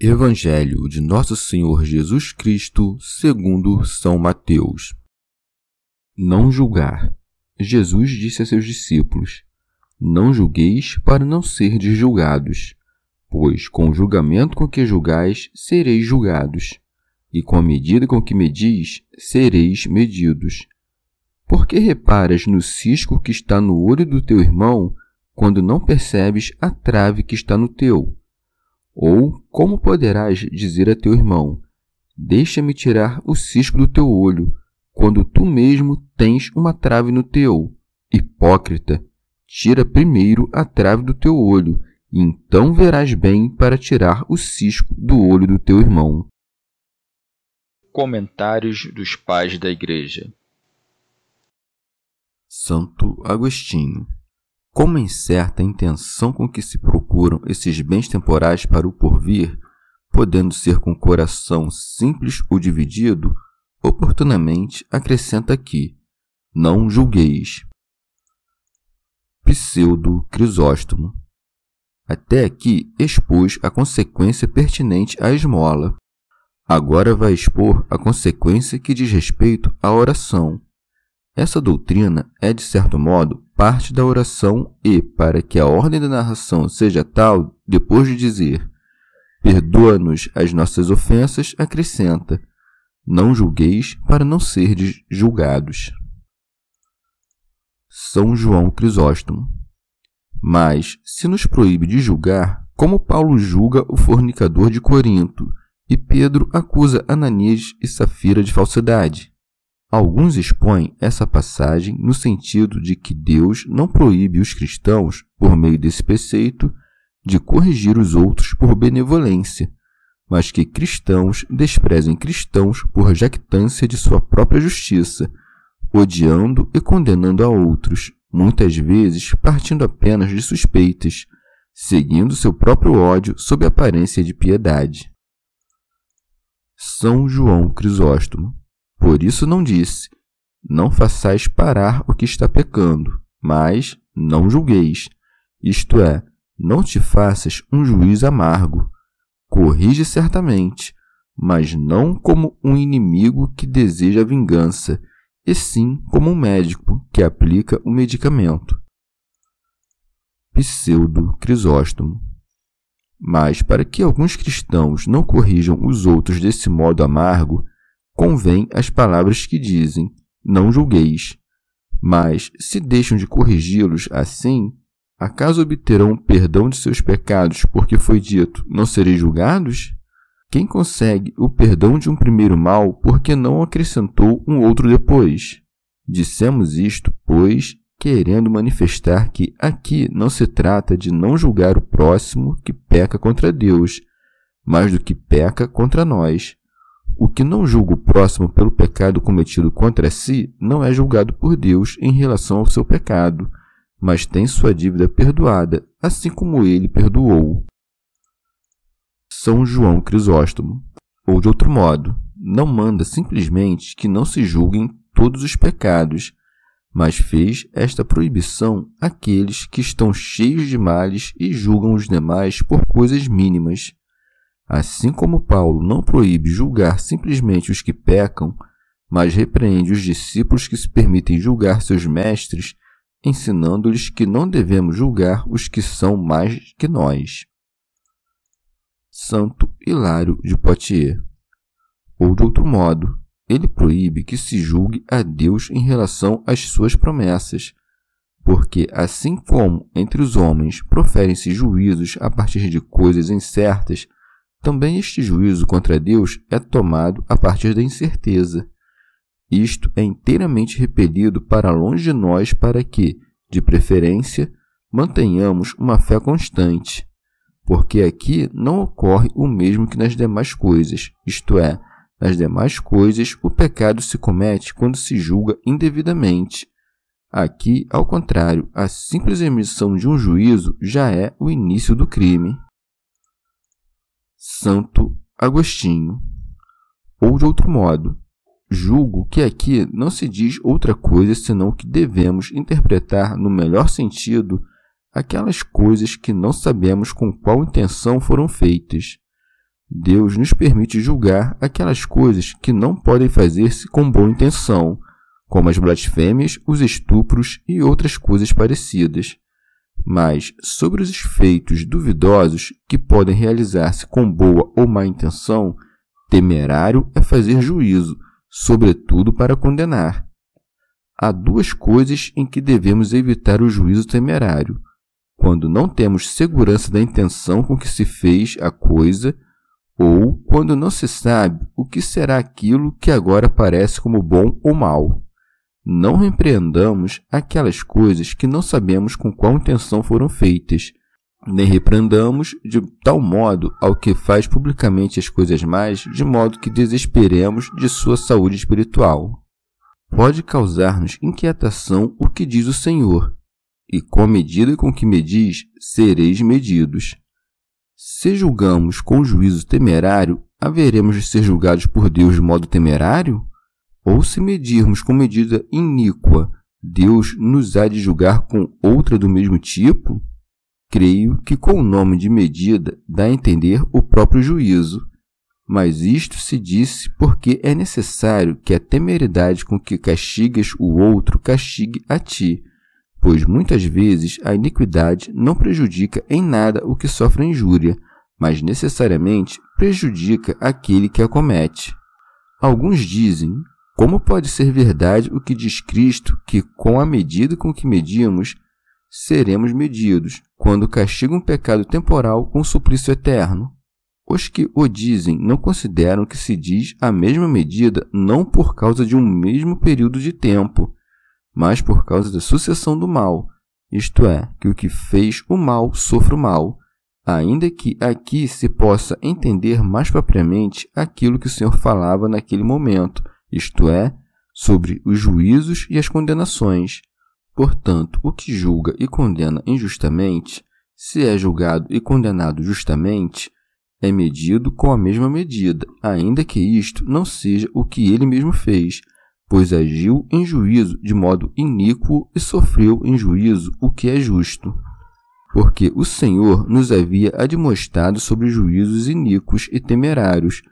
Evangelho de Nosso Senhor Jesus Cristo, segundo São Mateus. Não julgar. Jesus disse a seus discípulos: Não julgueis para não serdes julgados, pois com o julgamento com que julgais sereis julgados, e com a medida com que medis sereis medidos. Por que reparas no cisco que está no olho do teu irmão, quando não percebes a trave que está no teu? Ou como poderás dizer a teu irmão: Deixa-me tirar o cisco do teu olho, quando tu mesmo tens uma trave no teu? Hipócrita, tira primeiro a trave do teu olho, e então verás bem para tirar o cisco do olho do teu irmão. Comentários dos Pais da Igreja Santo Agostinho como é incerta a intenção com que se procuram esses bens temporais para o porvir, podendo ser com coração simples ou dividido, oportunamente acrescenta aqui: não julgueis. Pseudo Crisóstomo. Até aqui expôs a consequência pertinente à esmola. Agora vai expor a consequência que diz respeito à oração, essa doutrina é, de certo modo, parte da oração e, para que a ordem da narração seja tal, depois de dizer perdoa-nos as nossas ofensas, acrescenta não julgueis para não serdes julgados. São João Crisóstomo. Mas, se nos proíbe de julgar, como Paulo julga o fornicador de Corinto, e Pedro acusa Ananias e Safira de falsidade? Alguns expõem essa passagem no sentido de que Deus não proíbe os cristãos, por meio desse preceito, de corrigir os outros por benevolência, mas que cristãos desprezem cristãos por jactância de sua própria justiça, odiando e condenando a outros, muitas vezes partindo apenas de suspeitas, seguindo seu próprio ódio sob aparência de piedade. São João Crisóstomo por isso não disse: Não façais parar o que está pecando, mas não julgueis. Isto é, não te faças um juiz amargo. Corrige certamente, mas não como um inimigo que deseja vingança, e sim como um médico que aplica o medicamento. Pseudo Crisóstomo. Mas para que alguns cristãos não corrijam os outros desse modo amargo, convém as palavras que dizem: Não julgueis. Mas, se deixam de corrigi-los assim, acaso obterão perdão de seus pecados, porque foi dito: Não sereis julgados? Quem consegue o perdão de um primeiro mal, porque não acrescentou um outro depois? Dissemos isto, pois, querendo manifestar que aqui não se trata de não julgar o próximo que peca contra Deus, mas do que peca contra nós o que não julga o próximo pelo pecado cometido contra si não é julgado por Deus em relação ao seu pecado, mas tem sua dívida perdoada, assim como ele perdoou. São João Crisóstomo. Ou de outro modo, não manda simplesmente que não se julguem todos os pecados, mas fez esta proibição àqueles que estão cheios de males e julgam os demais por coisas mínimas Assim como Paulo não proíbe julgar simplesmente os que pecam, mas repreende os discípulos que se permitem julgar seus mestres, ensinando-lhes que não devemos julgar os que são mais que nós. Santo Hilário de Poitiers. Ou de outro modo, ele proíbe que se julgue a Deus em relação às suas promessas, porque assim como entre os homens proferem-se juízos a partir de coisas incertas, também este juízo contra Deus é tomado a partir da incerteza. Isto é inteiramente repelido para longe de nós para que, de preferência, mantenhamos uma fé constante, porque aqui não ocorre o mesmo que nas demais coisas, isto é, nas demais coisas o pecado se comete quando se julga indevidamente. Aqui, ao contrário, a simples emissão de um juízo já é o início do crime. Santo Agostinho. Ou de outro modo, julgo que aqui não se diz outra coisa senão que devemos interpretar no melhor sentido aquelas coisas que não sabemos com qual intenção foram feitas. Deus nos permite julgar aquelas coisas que não podem fazer-se com boa intenção, como as blasfêmias, os estupros e outras coisas parecidas. Mas sobre os feitos duvidosos que podem realizar-se com boa ou má intenção, temerário é fazer juízo, sobretudo para condenar. Há duas coisas em que devemos evitar o juízo temerário: quando não temos segurança da intenção com que se fez a coisa, ou quando não se sabe o que será aquilo que agora parece como bom ou mal. Não repreendamos aquelas coisas que não sabemos com qual intenção foram feitas, nem repreendamos de tal modo ao que faz publicamente as coisas mais, de modo que desesperemos de sua saúde espiritual. Pode causar-nos inquietação o que diz o Senhor, e com a medida com que medis, sereis medidos. Se julgamos com juízo temerário, haveremos de ser julgados por Deus de modo temerário? Ou se medirmos com medida iníqua, Deus nos há de julgar com outra do mesmo tipo? Creio que com o nome de medida dá a entender o próprio juízo. Mas isto se disse porque é necessário que a temeridade com que castigas o outro castigue a ti, pois muitas vezes a iniquidade não prejudica em nada o que sofre injúria, mas necessariamente prejudica aquele que a comete. Alguns dizem: como pode ser verdade o que diz Cristo, que com a medida com que medimos, seremos medidos, quando castiga um pecado temporal com suplício eterno? Os que o dizem não consideram que se diz a mesma medida não por causa de um mesmo período de tempo, mas por causa da sucessão do mal, isto é, que o que fez o mal sofra o mal, ainda que aqui se possa entender mais propriamente aquilo que o Senhor falava naquele momento, isto é, sobre os juízos e as condenações. Portanto, o que julga e condena injustamente, se é julgado e condenado justamente, é medido com a mesma medida, ainda que isto não seja o que ele mesmo fez, pois agiu em juízo de modo iníquo e sofreu em juízo o que é justo. Porque o Senhor nos havia admoestado sobre juízos iníquos e temerários,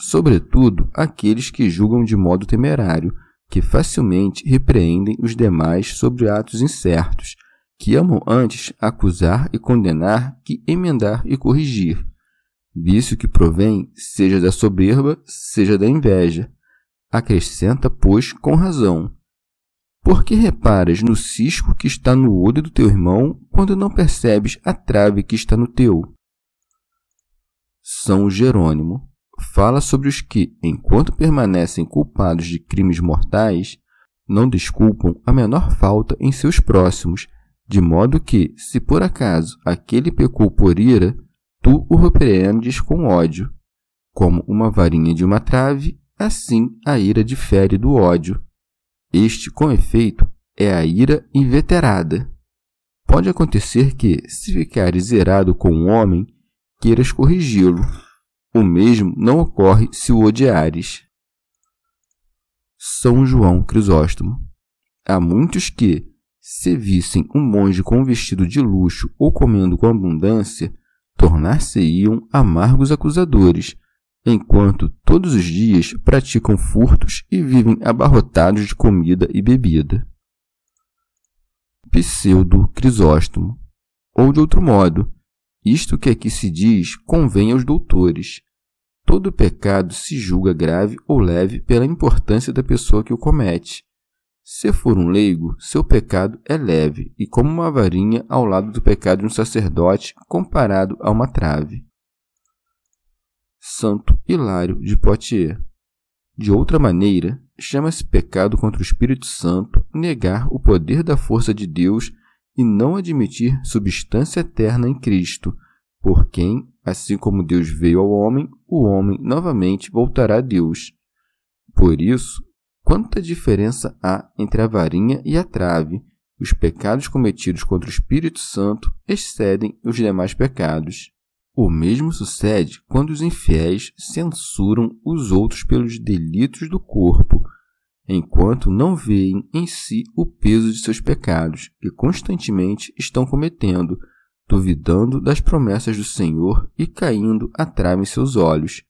sobretudo aqueles que julgam de modo temerário, que facilmente repreendem os demais sobre atos incertos, que amam antes acusar e condenar que emendar e corrigir. Vício que provém seja da soberba, seja da inveja, Acrescenta, pois, com razão: Por que reparas no cisco que está no olho do teu irmão, quando não percebes a trave que está no teu? São Jerônimo fala sobre os que, enquanto permanecem culpados de crimes mortais, não desculpam a menor falta em seus próximos, de modo que, se por acaso aquele pecou por ira, tu o repreendes com ódio, como uma varinha de uma trave Assim, a ira difere do ódio. Este, com efeito, é a ira inveterada. Pode acontecer que, se ficares zerado com um homem, queiras corrigi-lo. O mesmo não ocorre se o odiares. São João Crisóstomo. Há muitos que, se vissem um monge com um vestido de luxo ou comendo com abundância, tornar-se-iam amargos acusadores, enquanto todos os dias praticam furtos e vivem abarrotados de comida e bebida. Pseudo Crisóstomo. Ou de outro modo, isto que aqui se diz convém aos doutores, todo pecado se julga grave ou leve pela importância da pessoa que o comete. Se for um leigo, seu pecado é leve e como uma varinha ao lado do pecado de um sacerdote comparado a uma trave. Santo Hilário de Poitiers. De outra maneira, chama-se pecado contra o Espírito Santo negar o poder da força de Deus e não admitir substância eterna em Cristo, por quem, assim como Deus veio ao homem, o homem novamente voltará a Deus. Por isso, Quanta diferença há entre a varinha e a trave? Os pecados cometidos contra o Espírito Santo excedem os demais pecados. O mesmo sucede quando os infiéis censuram os outros pelos delitos do corpo, enquanto não veem em si o peso de seus pecados, que constantemente estão cometendo, duvidando das promessas do Senhor e caindo a trave em seus olhos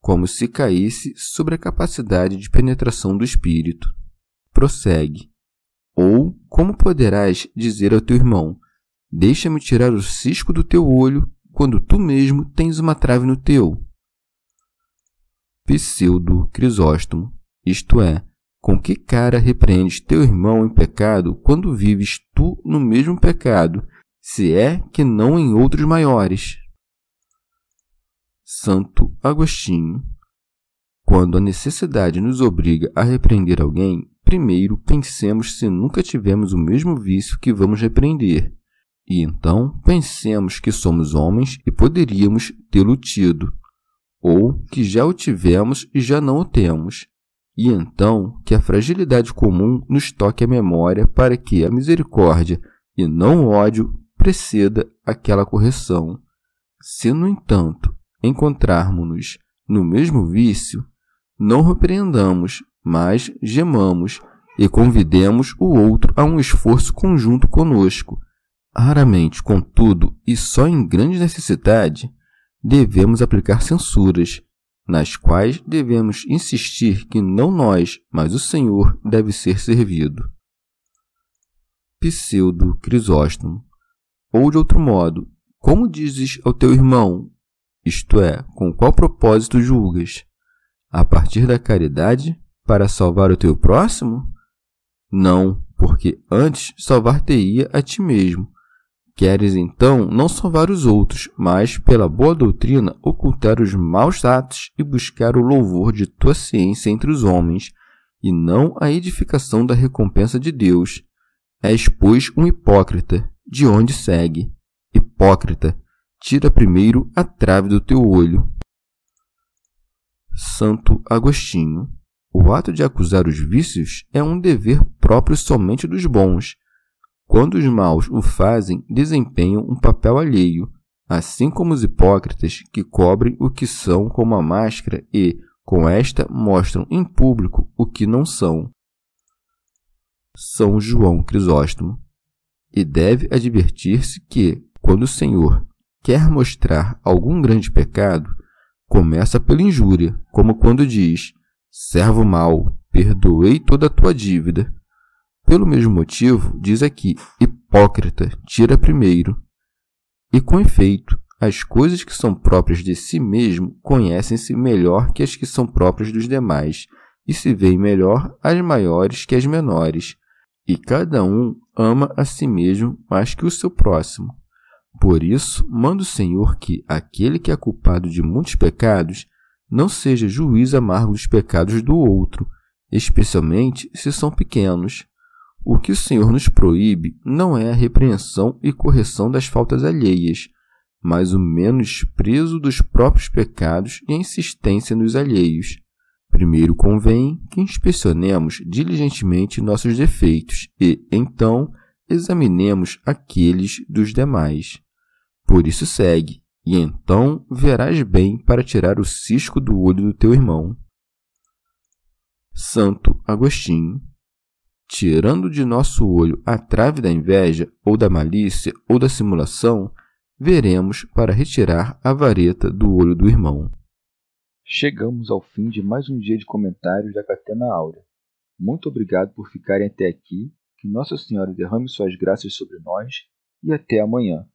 como se caísse sobre a capacidade de penetração do espírito. Prossegue. Ou como poderás dizer ao teu irmão: Deixa-me tirar o cisco do teu olho, quando tu mesmo tens uma trave no teu? Pseudo Crisóstomo, isto é, com que cara repreendes teu irmão em pecado quando vives tu no mesmo pecado, se é que não em outros maiores? Santo Agostinho. Quando a necessidade nos obriga a repreender alguém, primeiro pensemos se nunca tivemos o mesmo vício que vamos repreender. E então pensemos que somos homens e poderíamos tê-lo tido, ou que já o tivemos e já não o temos. E então que a fragilidade comum nos toque a memória para que a misericórdia e não o ódio preceda aquela correção. Se, no entanto, encontrarmos-nos no mesmo vício, não repreendamos, mas gemamos e convidemos o outro a um esforço conjunto conosco. Raramente, contudo, e só em grande necessidade, devemos aplicar censuras, nas quais devemos insistir que não nós, mas o Senhor deve ser servido. Pseudo Crisóstomo. Ou de outro modo, como dizes ao teu irmão, isto é, com qual propósito julgas? A partir da caridade para salvar o teu próximo? Não, porque antes salvar-te-ia a ti mesmo. Queres então não salvar os outros, mas, pela boa doutrina, ocultar os maus atos e buscar o louvor de tua ciência entre os homens, e não a edificação da recompensa de Deus. És, pois, um hipócrita, de onde segue. Hipócrita, Tira primeiro a trave do teu olho. Santo Agostinho. O ato de acusar os vícios é um dever próprio somente dos bons. Quando os maus o fazem, desempenham um papel alheio, assim como os hipócritas que cobrem o que são com uma máscara e, com esta, mostram em público o que não são. São João Crisóstomo. E deve advertir-se que, quando o Senhor quer mostrar algum grande pecado, começa pela injúria, como quando diz: Servo mau, perdoei toda a tua dívida. Pelo mesmo motivo, diz aqui: Hipócrita, tira primeiro. E com efeito, as coisas que são próprias de si mesmo conhecem-se melhor que as que são próprias dos demais, e se veem melhor as maiores que as menores, e cada um ama a si mesmo mais que o seu próximo. Por isso, manda o Senhor que aquele que é culpado de muitos pecados não seja juiz amargo dos pecados do outro, especialmente se são pequenos. O que o Senhor nos proíbe não é a repreensão e correção das faltas alheias, mas o menosprezo dos próprios pecados e a insistência nos alheios. Primeiro convém que inspecionemos diligentemente nossos defeitos e, então, examinemos aqueles dos demais. Por isso segue, e então verás bem para tirar o cisco do olho do teu irmão. Santo Agostinho. Tirando de nosso olho a trave da inveja, ou da malícia, ou da simulação, veremos para retirar a vareta do olho do irmão. Chegamos ao fim de mais um dia de comentários da Catena Áurea. Muito obrigado por ficarem até aqui, que Nossa Senhora derrame suas graças sobre nós e até amanhã.